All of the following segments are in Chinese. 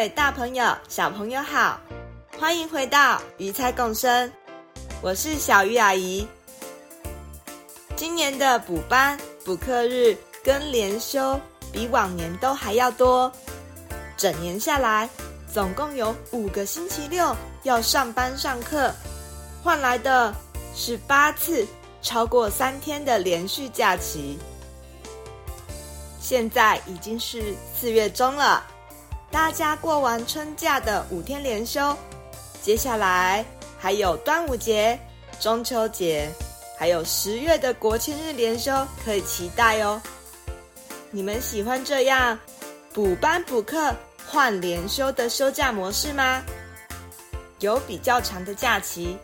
位大朋友、小朋友好，欢迎回到鱼菜共生，我是小鱼阿姨。今年的补班、补课日跟连休比往年都还要多，整年下来总共有五个星期六要上班上课，换来的是八次超过三天的连续假期。现在已经是四月中了。大家过完春假的五天连休，接下来还有端午节、中秋节，还有十月的国庆日连休可以期待哦。你们喜欢这样补班补课换连休的休假模式吗？有比较长的假期，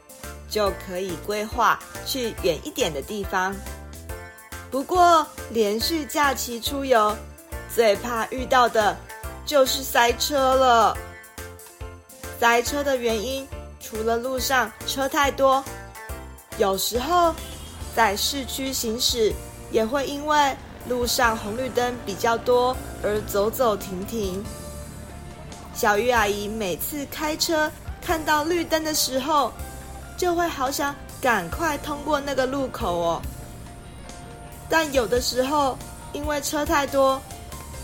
就可以规划去远一点的地方。不过连续假期出游，最怕遇到的。就是塞车了。塞车的原因，除了路上车太多，有时候在市区行驶也会因为路上红绿灯比较多而走走停停。小鱼阿姨每次开车看到绿灯的时候，就会好想赶快通过那个路口哦。但有的时候因为车太多，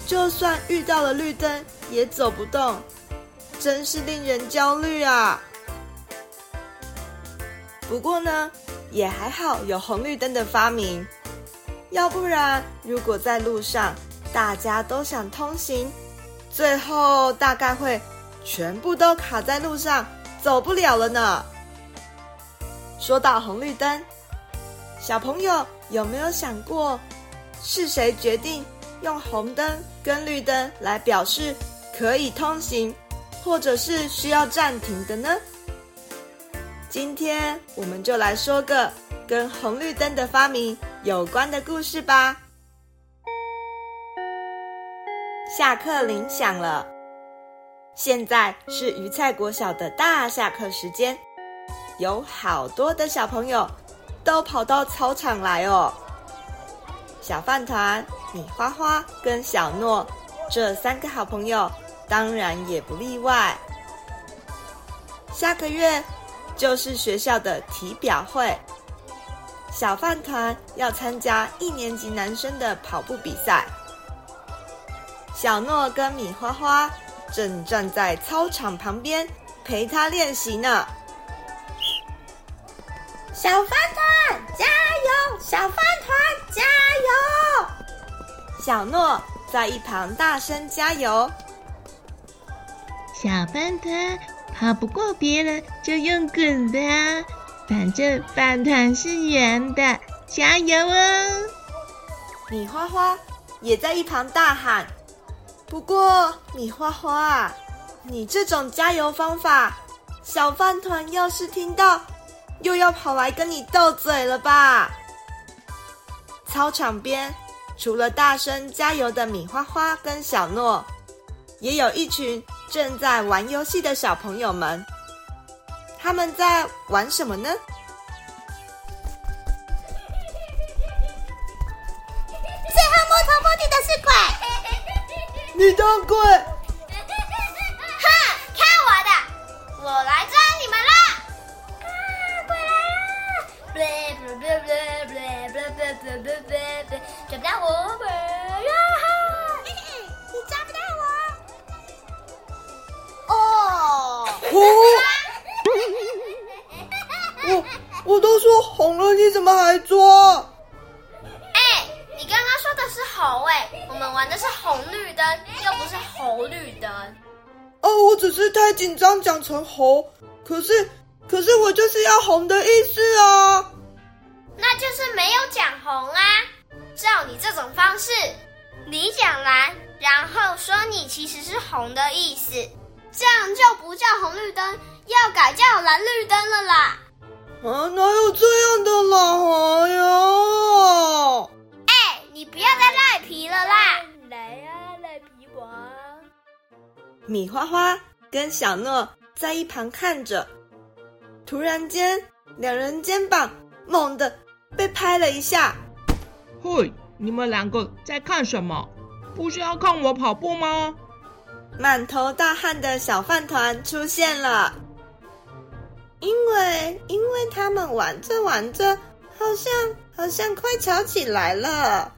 就算遇到了绿灯，也走不动，真是令人焦虑啊！不过呢，也还好有红绿灯的发明，要不然如果在路上大家都想通行，最后大概会全部都卡在路上，走不了了呢。说到红绿灯，小朋友有没有想过，是谁决定用红灯跟绿灯来表示可以通行，或者是需要暂停的呢？今天我们就来说个跟红绿灯的发明有关的故事吧。下课铃响了，现在是鱼菜国小的大下课时间，有好多的小朋友都跑到操场来哦。小饭团。米花花跟小诺这三个好朋友，当然也不例外。下个月就是学校的体表会，小饭团要参加一年级男生的跑步比赛。小诺跟米花花正站在操场旁边陪他练习呢。小饭团加油！小饭团加油！小诺在一旁大声加油。小饭团跑不过别人就用滚的啊，反正饭团是圆的，加油哦！米花花也在一旁大喊。不过米花花，你这种加油方法，小饭团要是听到，又要跑来跟你斗嘴了吧？操场边。除了大声加油的米花花跟小诺，也有一群正在玩游戏的小朋友们。他们在玩什么呢？最后摸头摸底的是鬼。你当鬼？我我都说红了，你怎么还抓？哎，你刚刚说的是红哎，我们玩的是红绿灯，又不是红绿灯。哦，我只是太紧张讲成红，可是可是我就是要红的意思啊。那就是没有讲红啊。照你这种方式，你讲蓝，然后说你其实是红的意思，这样就不叫红绿灯，要改叫蓝绿灯了啦。啊，哪有这样的啦？哎呀！哎，你不要再赖皮了啦！来呀，赖皮王！米花花跟小诺在一旁看着，突然间，两人肩膀猛地被拍了一下。嘿，你们两个在看什么？不是要看我跑步吗？满头大汗的小饭团出现了。因为，因为他们玩着玩着，好像好像快吵起来了。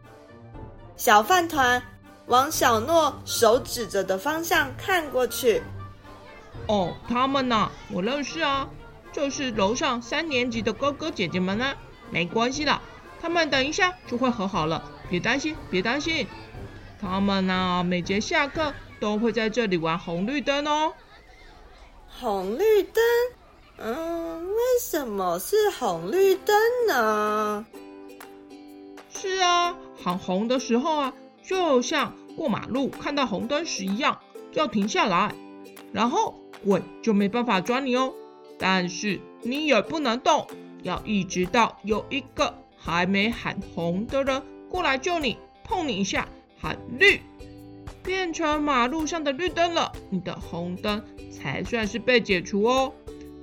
小饭团往小诺手指着的方向看过去。哦，他们呐，我认识啊，就是楼上三年级的哥哥姐姐们啊。没关系的，他们等一下就会和好了，别担心，别担心。他们呢，每节下课都会在这里玩红绿灯哦。红绿灯？嗯，为什么是红绿灯呢？是啊，喊红的时候啊，就像过马路看到红灯时一样，要停下来，然后鬼就没办法抓你哦。但是你也不能动，要一直到有一个还没喊红的人过来救你，碰你一下。喊绿，变成马路上的绿灯了，你的红灯才算是被解除哦。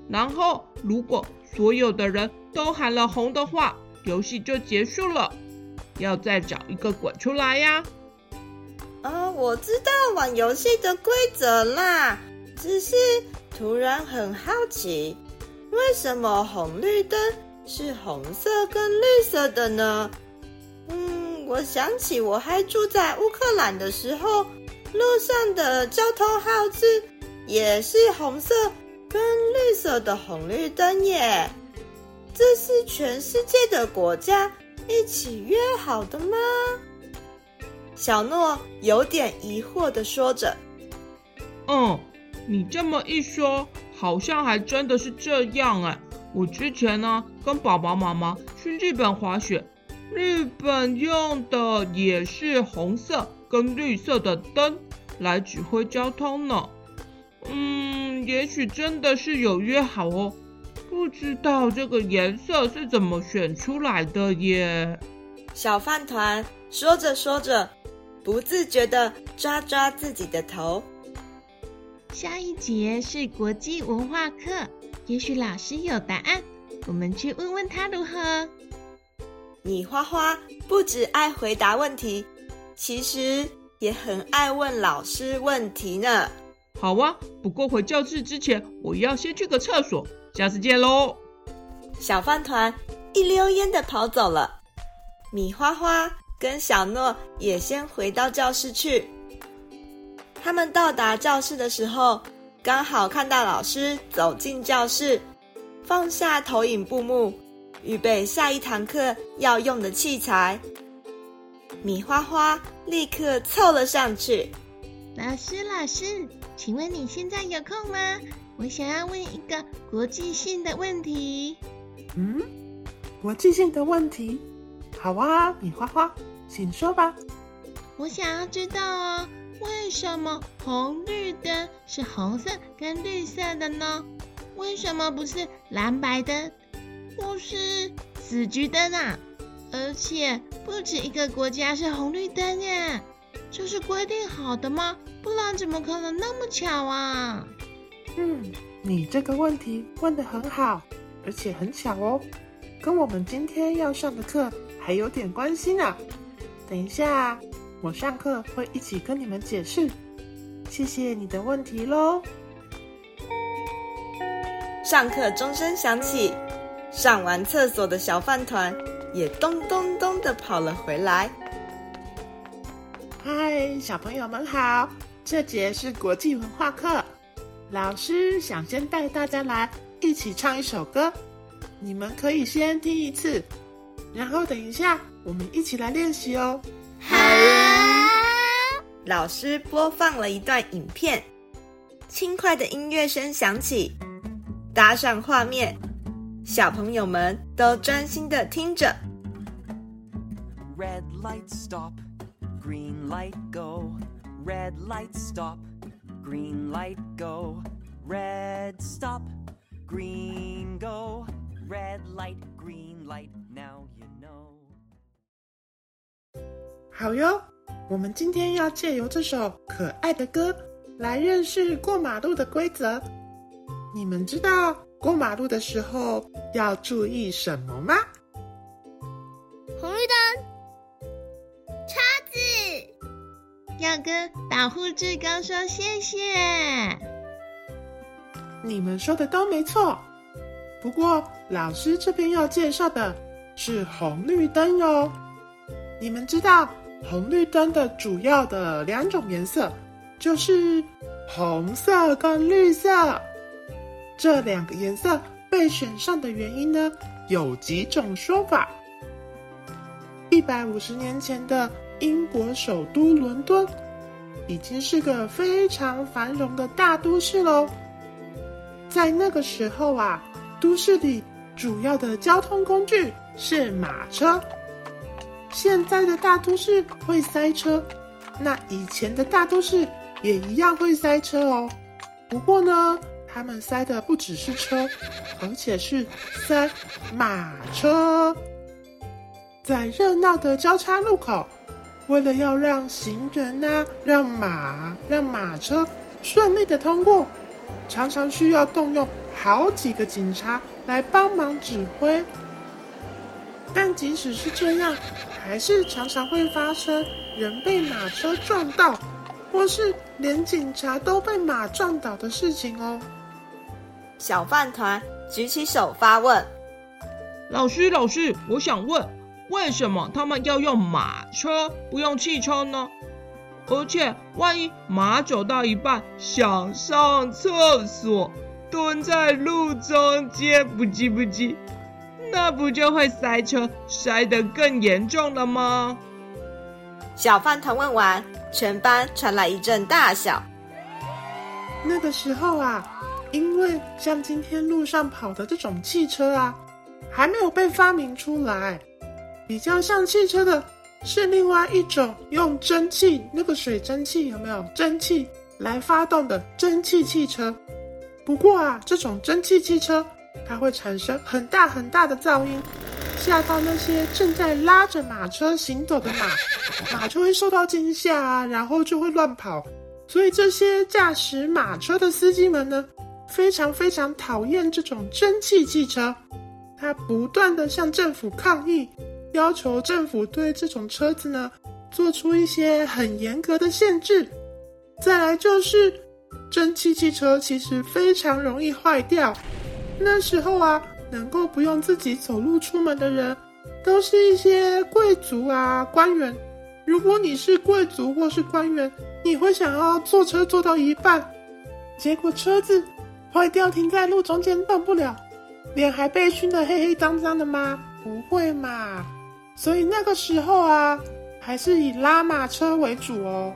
然后，如果所有的人都喊了红的话，游戏就结束了。要再找一个滚出来呀！啊，我知道玩游戏的规则啦，只是突然很好奇，为什么红绿灯是红色跟绿色的呢？嗯我想起我还住在乌克兰的时候，路上的交通号志也是红色跟绿色的红绿灯耶。这是全世界的国家一起约好的吗？小诺有点疑惑的说着。嗯，你这么一说，好像还真的是这样哎。我之前呢，跟爸爸妈妈去日本滑雪。日本用的也是红色跟绿色的灯来指挥交通呢。嗯，也许真的是有约好哦，不知道这个颜色是怎么选出来的耶。小饭团说着说着，不自觉的抓抓自己的头。下一节是国际文化课，也许老师有答案，我们去问问他如何。米花花不只爱回答问题，其实也很爱问老师问题呢。好啊，不过回教室之前，我要先去个厕所。下次见喽！小饭团一溜烟的跑走了。米花花跟小诺也先回到教室去。他们到达教室的时候，刚好看到老师走进教室，放下投影布幕。预备下一堂课要用的器材，米花花立刻凑了上去。老师，老师，请问你现在有空吗？我想要问一个国际性的问题。嗯，国际性的问题？好啊，米花花，请说吧。我想要知道哦，为什么红绿灯是红色跟绿色的呢？为什么不是蓝白灯？不是死橘灯啊，而且不止一个国家是红绿灯耶，这是规定好的吗？不然怎么可能那么巧啊？嗯，你这个问题问得很好，而且很巧哦，跟我们今天要上的课还有点关系呢。等一下，我上课会一起跟你们解释。谢谢你的问题喽。上课钟声响起。上完厕所的小饭团也咚咚咚的跑了回来。嗨，小朋友们好！这节是国际文化课，老师想先带大家来一起唱一首歌，你们可以先听一次，然后等一下我们一起来练习哦。好，老师播放了一段影片，轻快的音乐声响起，搭上画面。小朋友们都专心的听着。Red light stop, green light go, red light stop, green light go, red stop, green go, red light, green light, now you know. 好哟，我们今天要借由这首可爱的歌来认识过马路的规则。你们知道过马路的时候要注意什么吗？红绿灯。要跟保护志工说谢谢。你们说的都没错，不过老师这边要介绍的是红绿灯哟。你们知道红绿灯的主要的两种颜色，就是红色跟绿色。这两个颜色被选上的原因呢，有几种说法。一百五十年前的。英国首都伦敦已经是个非常繁荣的大都市喽。在那个时候啊，都市里主要的交通工具是马车。现在的大都市会塞车，那以前的大都市也一样会塞车哦。不过呢，他们塞的不只是车，而且是塞马车。在热闹的交叉路口。为了要让行人呐、啊，让马、让马车顺利的通过，常常需要动用好几个警察来帮忙指挥。但即使是这样，还是常常会发生人被马车撞到，或是连警察都被马撞倒的事情哦。小饭团举起手发问：“老师，老师，我想问。”为什么他们要用马车，不用汽车呢？而且万一马走到一半想上厕所，蹲在路中间不急不急，那不就会塞车，塞得更严重了吗？小饭团问完，全班传来一阵大笑。那个时候啊，因为像今天路上跑的这种汽车啊，还没有被发明出来。比较像汽车的是另外一种用蒸汽，那个水蒸气有没有蒸汽来发动的蒸汽汽车？不过啊，这种蒸汽汽车它会产生很大很大的噪音，吓到那些正在拉着马车行走的马，马就会受到惊吓啊，然后就会乱跑。所以这些驾驶马车的司机们呢，非常非常讨厌这种蒸汽汽车，他不断地向政府抗议。要求政府对这种车子呢，做出一些很严格的限制。再来就是，蒸汽汽车其实非常容易坏掉。那时候啊，能够不用自己走路出门的人，都是一些贵族啊、官员。如果你是贵族或是官员，你会想要坐车坐到一半，结果车子坏掉停在路中间动不了，脸还被熏得黑黑脏脏的吗？不会嘛。所以那个时候啊，还是以拉马车为主哦。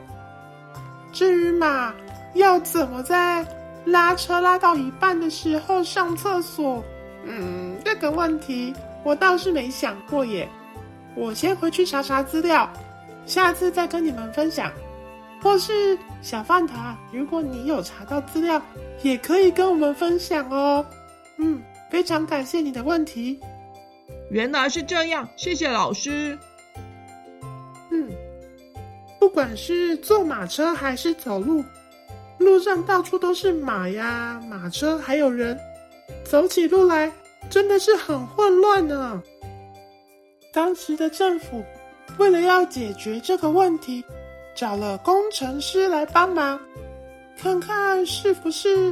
至于马要怎么在拉车拉到一半的时候上厕所，嗯，这个问题我倒是没想过耶。我先回去查查资料，下次再跟你们分享。或是小饭团，如果你有查到资料，也可以跟我们分享哦。嗯，非常感谢你的问题。原来是这样，谢谢老师。嗯，不管是坐马车还是走路，路上到处都是马呀、马车，还有人，走起路来真的是很混乱呢。当时的政府为了要解决这个问题，找了工程师来帮忙，看看是不是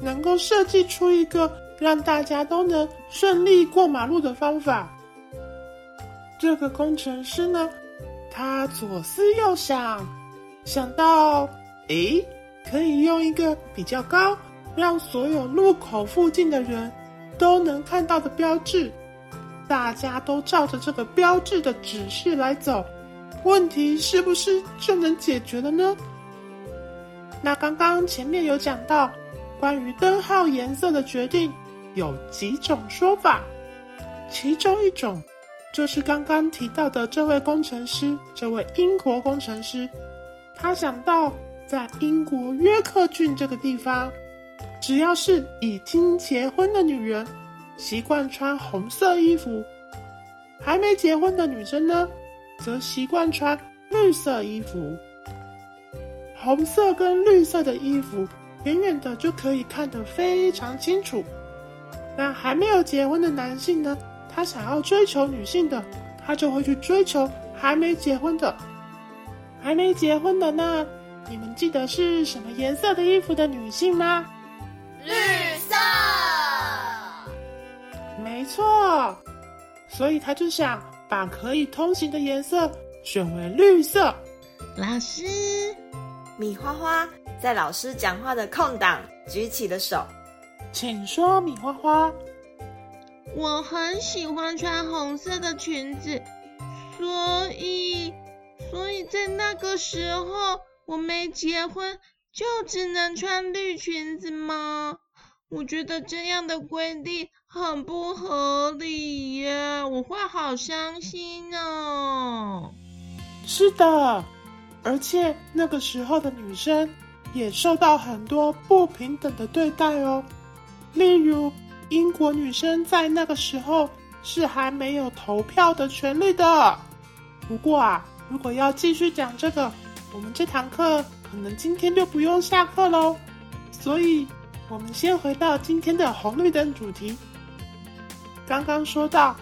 能够设计出一个。让大家都能顺利过马路的方法。这个工程师呢，他左思右想，想到，诶，可以用一个比较高，让所有路口附近的人都能看到的标志，大家都照着这个标志的指示来走，问题是不是就能解决了呢？那刚刚前面有讲到关于灯号颜色的决定。有几种说法，其中一种就是刚刚提到的这位工程师，这位英国工程师，他想到在英国约克郡这个地方，只要是已经结婚的女人，习惯穿红色衣服；还没结婚的女生呢，则习惯穿绿色衣服。红色跟绿色的衣服，远远的就可以看得非常清楚。那还没有结婚的男性呢？他想要追求女性的，他就会去追求还没结婚的。还没结婚的那，你们记得是什么颜色的衣服的女性吗？绿色。没错，所以他就想把可以通行的颜色选为绿色。老师，米花花在老师讲话的空档举起了手，请说，米花花。我很喜欢穿红色的裙子，所以，所以在那个时候我没结婚，就只能穿绿裙子吗？我觉得这样的规定很不合理耶，我会好伤心哦。是的，而且那个时候的女生也受到很多不平等的对待哦，例如。英国女生在那个时候是还没有投票的权利的。不过啊，如果要继续讲这个，我们这堂课可能今天就不用下课喽。所以，我们先回到今天的红绿灯主题。刚刚说到，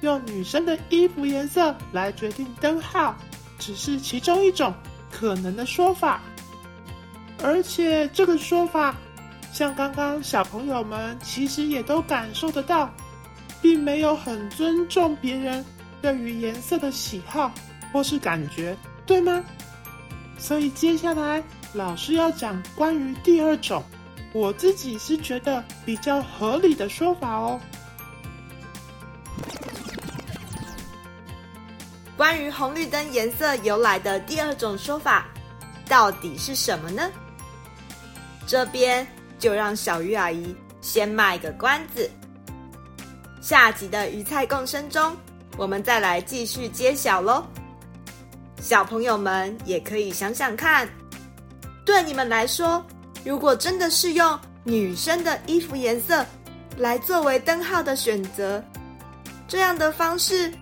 用女生的衣服颜色来决定灯号，只是其中一种可能的说法，而且这个说法。像刚刚小朋友们其实也都感受得到，并没有很尊重别人对于颜色的喜好或是感觉，对吗？所以接下来老师要讲关于第二种，我自己是觉得比较合理的说法哦。关于红绿灯颜色由来的第二种说法，到底是什么呢？这边。就让小鱼阿姨先卖个关子，下集的鱼菜共生中，我们再来继续揭晓喽。小朋友们也可以想想看，对你们来说，如果真的是用女生的衣服颜色来作为灯号的选择，这样的方式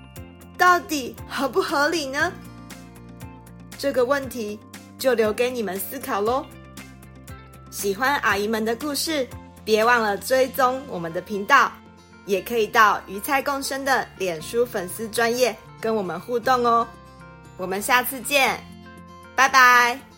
到底合不合理呢？这个问题就留给你们思考喽。喜欢阿姨们的故事，别忘了追踪我们的频道，也可以到鱼菜共生的脸书粉丝专页跟我们互动哦。我们下次见，拜拜。